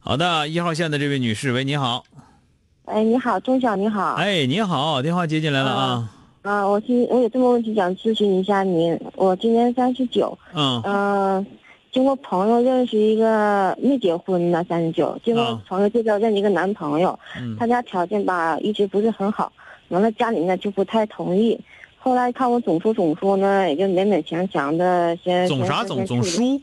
好的，一号线的这位女士，喂，你好。哎，你好，钟晓，你好。哎，你好，电话接进来了啊。啊，我今我有这么问题想咨询一下您。我今年三十九。嗯。嗯，经过朋友认识一个没结婚的三十九，经过朋友介绍认识一个男朋友，他家条件吧一直不是很好，完了家里呢就不太同意。后来看我总说总说呢，也就勉勉强强的先。总啥总总输？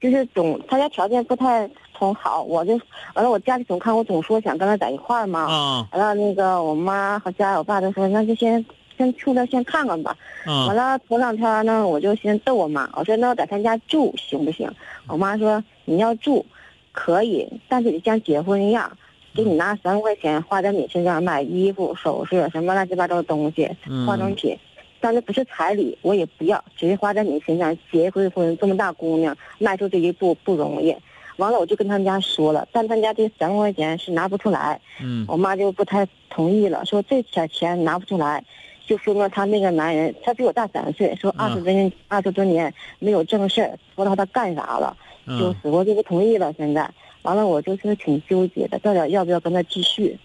就是总他家条件不太。总好，我就完了。我家里总看我总说想跟他在一块儿嘛。啊。完了，那个我妈和家我爸都说，那就先先去那先看看吧。嗯。完了，头两天呢，我就先逗我妈，我说那我在他家住行不行？我妈说你要住，可以，但是得像结婚一样，给你拿三万块钱花在你身上买衣服、首饰什么乱七八糟的东西、化妆品，但是不是彩礼，我也不要，只是花在你身上。结一回婚这么大姑娘，迈出这一步不容易。完了，我就跟他们家说了，但他们家这三万块钱是拿不出来。嗯，我妈就不太同意了，说这点钱拿不出来，就说明他那个男人，他比我大三岁，说二十多年二十多年没有正事儿，不知道他干啥了，就死活就不同意了。现在，完了，我就是挺纠结的，到底要不要跟他继续？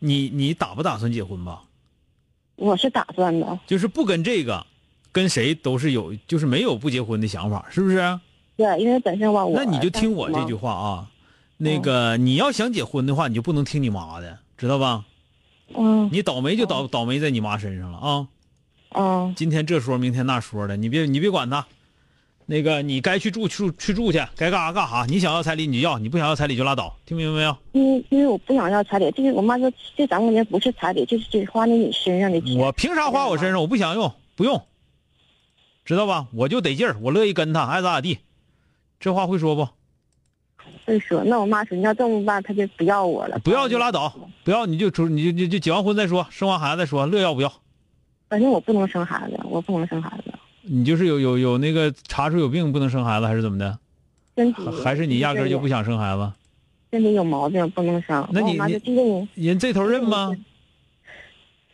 你你打不打算结婚吧？我是打算的，就是不跟这个，跟谁都是有，就是没有不结婚的想法，是不是？对，因为本身我那你就听我这句话啊，那个你要想结婚的话，你就不能听你妈的，知道吧？嗯。你倒霉就倒倒霉在你妈身上了啊。嗯。今天这说，明天那说的，你别你别管他。那个你该去住去去住去，该干啥干啥。你想要彩礼你就要，你不想要彩礼就拉倒，听明白没有？因因为我不想要彩礼，这个我妈说这三万块钱不是彩礼，就是是花在你身上的钱。我凭啥花我身上？我不想用，不用。知道吧？我就得劲儿，我乐意跟他，爱咋咋地。这话会说不？会说。那我妈说你要这么办，她就不要我了。不要就拉倒，不要你就出，你就就就结完婚再说，生完孩子再说，乐要不要？反正我不能生孩子，我不能生孩子。你就是有有有那个查出有病不能生孩子，还是怎么的？身体还是你压根就不想生孩子？身体有毛病不能生。那你你人这头认吗？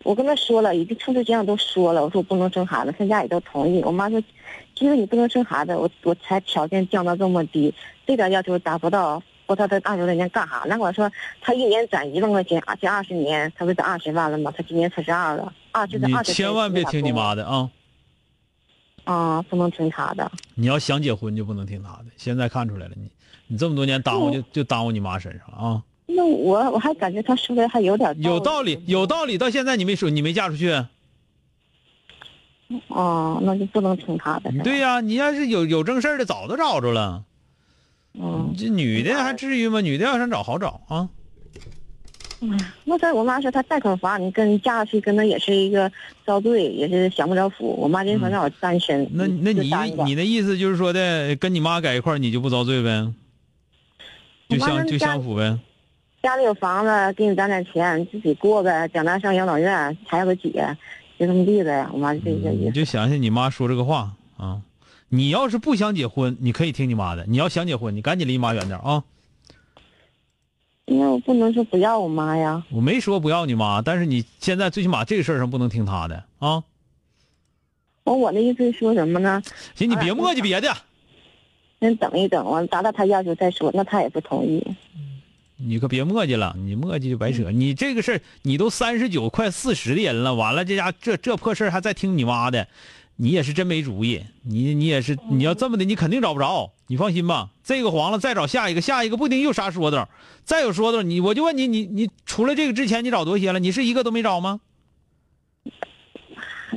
我跟他说了，已经处处这样都说了，我说我不能生孩子，他家里都同意。我妈说，因为你不能生孩子，我我才条件降到这么低，这点要求达不到，我他这二十多年干啥？那我说他一年攒一万块钱，而且二十年，他不攒二十万了吗？他今年四十二了，二十二十。你千万别听你妈的啊！啊，不能听他的。你要想结婚就不能听他的，现在看出来了，你你这么多年耽误就就耽误你妈身上了啊！那我我还感觉他说的还有点有道理，有道理。到现在你没说，你没嫁出去。哦，那就不能听他的。对呀，你要是有有正事的，早都找着了。嗯，这女的还至于吗？女的要想找好找啊。嗯，那在我妈说她贷款房，你跟嫁出去跟他也是一个遭罪，也是享不了福。我妈就说让我单身。那那你你的意思就是说的，跟你妈在一块你就不遭罪呗？就相就相符呗。家里有房子，给你攒点钱，自己过呗。将来上养老院，还有个姐，就这么地呗。我妈就这个意思。你就想想你妈说这个话啊，你要是不想结婚，你可以听你妈的；你要想结婚，你赶紧离妈远点啊。因为我不能说不要我妈呀。我没说不要你妈，但是你现在最起码这个事儿上不能听她的啊。我我的意思说什么呢？行，你别磨叽别的。先等一等，完达到他要求再说。那他也不同意。你可别磨叽了，你磨叽就白扯。你这个事儿，你都三十九快四十的人了，完了这家这这破事儿还在听你妈的，你也是真没主意，你你也是你要这么的，你肯定找不着。你放心吧，这个黄了再找下一个，下一个不一定又啥说道。再有说道，你我就问你，你你除了这个之前你找多些了？你是一个都没找吗？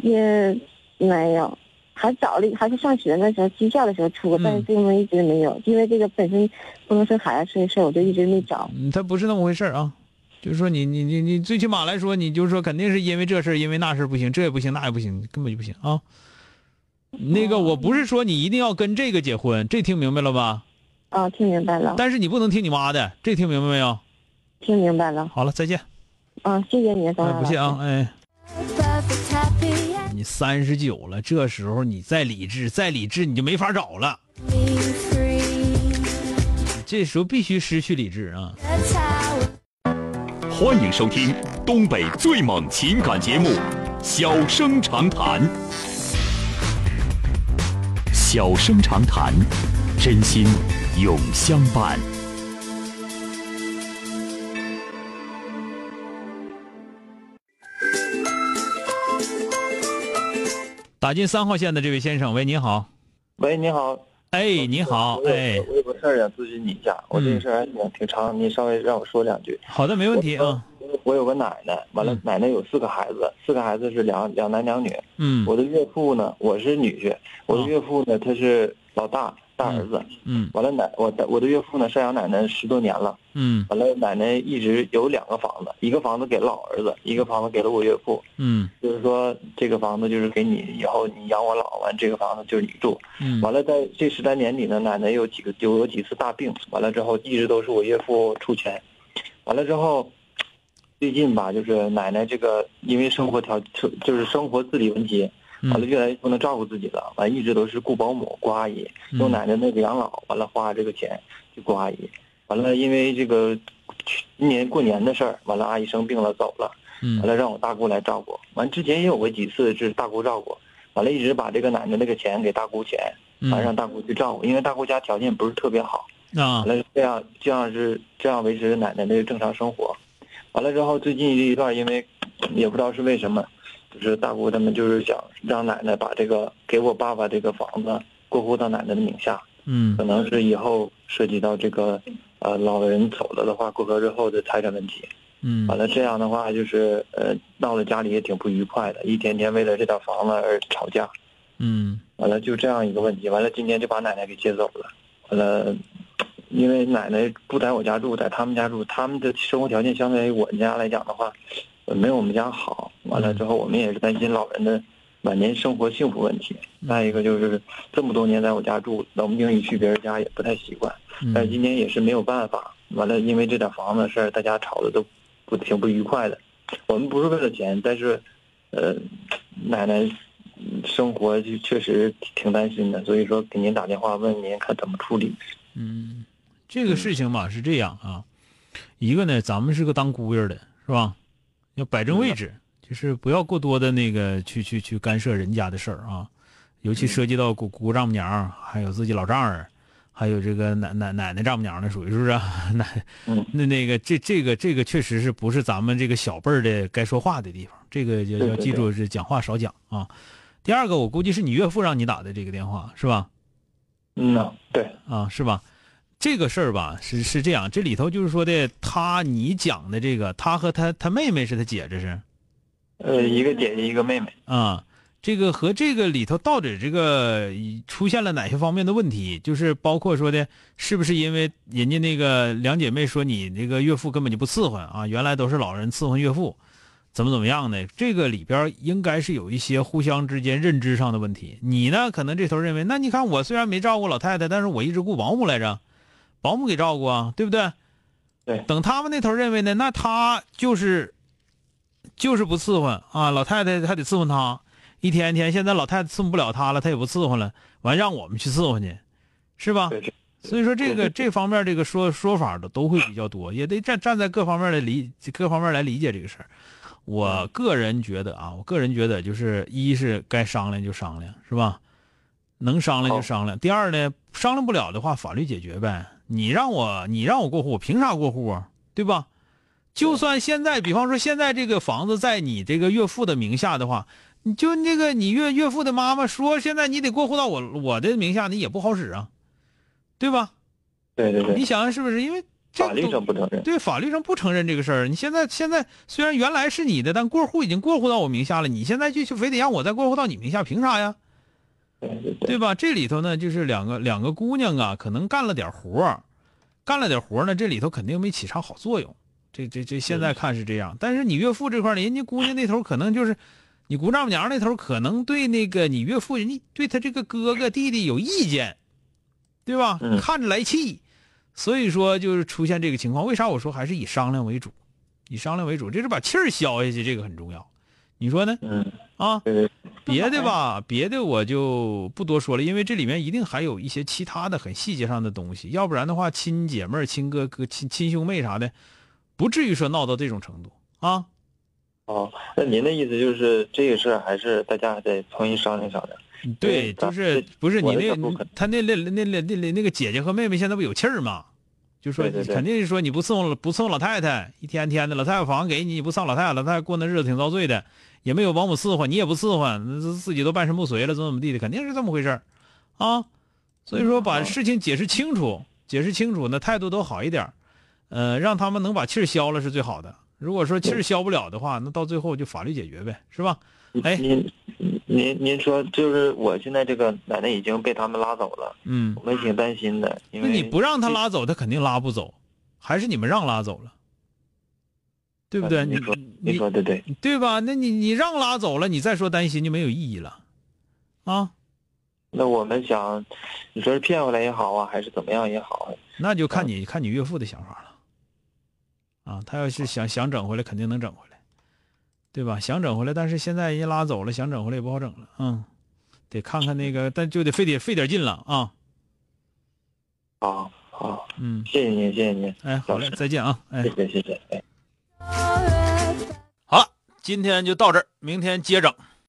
也没有，还找了，还是上学那时候技校的时候出过，但是这个一直没有，因为这个本身不能生孩子这事儿，我就一直没找。嗯，他不是那么回事啊，就是说你你你你最起码来说，你就是说肯定是因为这事儿，因为那事儿不行，这也不行，那也不行，根本就不行啊。那个我不是说你一定要跟这个结婚，这听明白了吧？啊，听明白了。但是你不能听你妈的，这听明白没有？听明白了。好了，再见。啊，谢谢你，张哎，不谢啊，哎。你三十九了，这时候你再理智，再理智你就没法找了。这时候必须失去理智啊！欢迎收听东北最猛情感节目《小生长谈》。小生长谈，真心永相伴。打进三号线的这位先生，喂，你好。喂，你好。哎，你好。哎，我有个事儿想咨询你一下，我这个事儿还挺挺长，你稍微让我说两句。好的，没问题啊。我有个奶奶，完了，奶奶有四个孩子，四个孩子是两两男两女。嗯。我的岳父呢，我是女婿，我的岳父呢，他是老大。大儿子，嗯，完了奶我的我的岳父呢赡养奶奶十多年了，嗯，完了奶奶一直有两个房子，一个房子给了老儿子，一个房子给了我岳父，嗯，就是说这个房子就是给你以后你养我老完这个房子就是你住，嗯，完了在这十来年里呢，奶奶有几个就有几次大病，完了之后一直都是我岳父出钱，完了之后，最近吧就是奶奶这个因为生活条就是生活自理问题。完了，越来越不能照顾自己了。完，一直都是雇保姆、雇阿姨，用奶奶那个养老。完了，花这个钱去雇阿姨。完了，因为这个今年过年的事儿，完了阿姨生病了走了。完了，让我大姑来照顾。完之前也有过几次是大姑照顾。完了，一直把这个奶奶那个钱给大姑钱，完让大姑去照顾。因为大姑家条件不是特别好。啊。完了，这样这样是这样维持奶奶的正常生活。完了之后，最近这一段因为也不知道是为什么。就是大姑他们就是想让奶奶把这个给我爸爸这个房子过户到奶奶的名下，嗯，可能是以后涉及到这个，呃，老人走了的话，过河之后的财产问题，嗯，完了这样的话就是呃闹得家里也挺不愉快的，一天天为了这套房子而吵架，嗯，完了就这样一个问题，完了今天就把奶奶给接走了，完了，因为奶奶不在我家住，在他们家住，他们的生活条件相对于我们家来讲的话。没有我们家好，完了之后我们也是担心老人的晚年生活幸福问题。再一个就是这么多年在我家住，冷不丁一去别人家也不太习惯。但是今天也是没有办法，完了因为这点房子的事儿，大家吵的都不挺不愉快的。我们不是为了钱，但是，呃，奶奶生活就确实挺担心的，所以说给您打电话问您看怎么处理。嗯，这个事情吧是这样啊，一个呢，咱们是个当姑爷的，是吧？要摆正位置，就是不要过多的那个去去去干涉人家的事儿啊，尤其涉及到姑姑丈母娘，还有自己老丈人，还有这个奶奶奶奶丈母娘的，属于是不是？奶那那个这这个这个确实是不是咱们这个小辈儿的该说话的地方？这个要要记住是讲话少讲啊。第二个，我估计是你岳父让你打的这个电话是吧？嗯呐，对啊，是吧？这个事儿吧，是是这样，这里头就是说的，他你讲的这个，他和他他妹妹是他姐，这是，呃，一个姐姐一个妹妹啊，这个和这个里头到底这个出现了哪些方面的问题？就是包括说的，是不是因为人家那个两姐妹说你那个岳父根本就不伺候啊？原来都是老人伺候岳父，怎么怎么样的？这个里边应该是有一些互相之间认知上的问题。你呢，可能这头认为，那你看我虽然没照顾老太太，但是我一直雇保姆来着。保姆给照顾啊，对不对？对。等他们那头认为呢，那他就是就是不伺候啊，老太太还得伺候他，一天天。现在老太太伺候不了他了，他也不伺候了，完让我们去伺候去，是吧？所以说这个这方面这个说说法的都会比较多，也得站站在各方面的理各方面来理解这个事儿。我个人觉得啊，我个人觉得就是一是该商量就商量，是吧？能商量就商量。第二呢，商量不了的话，法律解决呗。你让我，你让我过户，我凭啥过户啊？对吧？就算现在，比方说现在这个房子在你这个岳父的名下的话，你就那个你岳岳父的妈妈说，现在你得过户到我我的名下，你也不好使啊，对吧？对对对，你想想是不是？因为这法律上不承认。对，法律上不承认这个事儿。你现在现在虽然原来是你的，但过户已经过户到我名下了，你现在就就非得让我再过户到你名下，凭啥呀？对吧？这里头呢，就是两个两个姑娘啊，可能干了点活儿，干了点活儿呢，这里头肯定没起啥好作用。这这这现在看是这样，但是你岳父这块儿呢，人家姑娘那头可能就是，你姑丈母娘那头可能对那个你岳父，人家对他这个哥哥弟弟有意见，对吧？嗯看着来气，所以说就是出现这个情况。为啥我说还是以商量为主，以商量为主，这是把气儿消下去，这个很重要。你说呢？嗯，啊，别的吧，别的我就不多说了，因为这里面一定还有一些其他的很细节上的东西，要不然的话，亲姐妹儿、亲哥哥、亲亲兄妹啥的，不至于说闹到这种程度啊。哦，那您的意思就是这个事儿还是大家得重新商量商量。对，就是不是你那他那那那那那那那个姐姐和妹妹现在不有气儿吗？就说肯定是说你不伺候不伺候老太太，一天天的老太太房给你，你不上老太太，老太太过那日子挺遭罪的，也没有保姆伺候，你也不伺候，那自自己都半身不遂了，怎么怎么地的，肯定是这么回事儿啊。所以说把事情解释清楚，解释清楚那，态度都好一点儿，呃，让他们能把气儿消了是最好的。如果说气儿消不了的话，那到最后就法律解决呗，是吧？哎您您您说，就是我现在这个奶奶已经被他们拉走了，嗯我，们挺担心的，因为那你不让他拉走，他肯定拉不走，还是你们让拉走了，对不对？你说你说对对，对吧？那你你让拉走了，你再说担心就没有意义了，啊，那我们想，你说是骗回来也好啊，还是怎么样也好，那就看你看你岳父的想法了，啊，他要是想想整回来，肯定能整回来，对吧？想整回来，但是现在人家拉走了，想整回来也不好整了，嗯，得看看那个，但就得费点费点劲了啊，好好，嗯，谢谢您，谢谢您，哎，好嘞，再见啊，哎谢。谢谢谢，哎。好了，今天就到这儿，明天接整。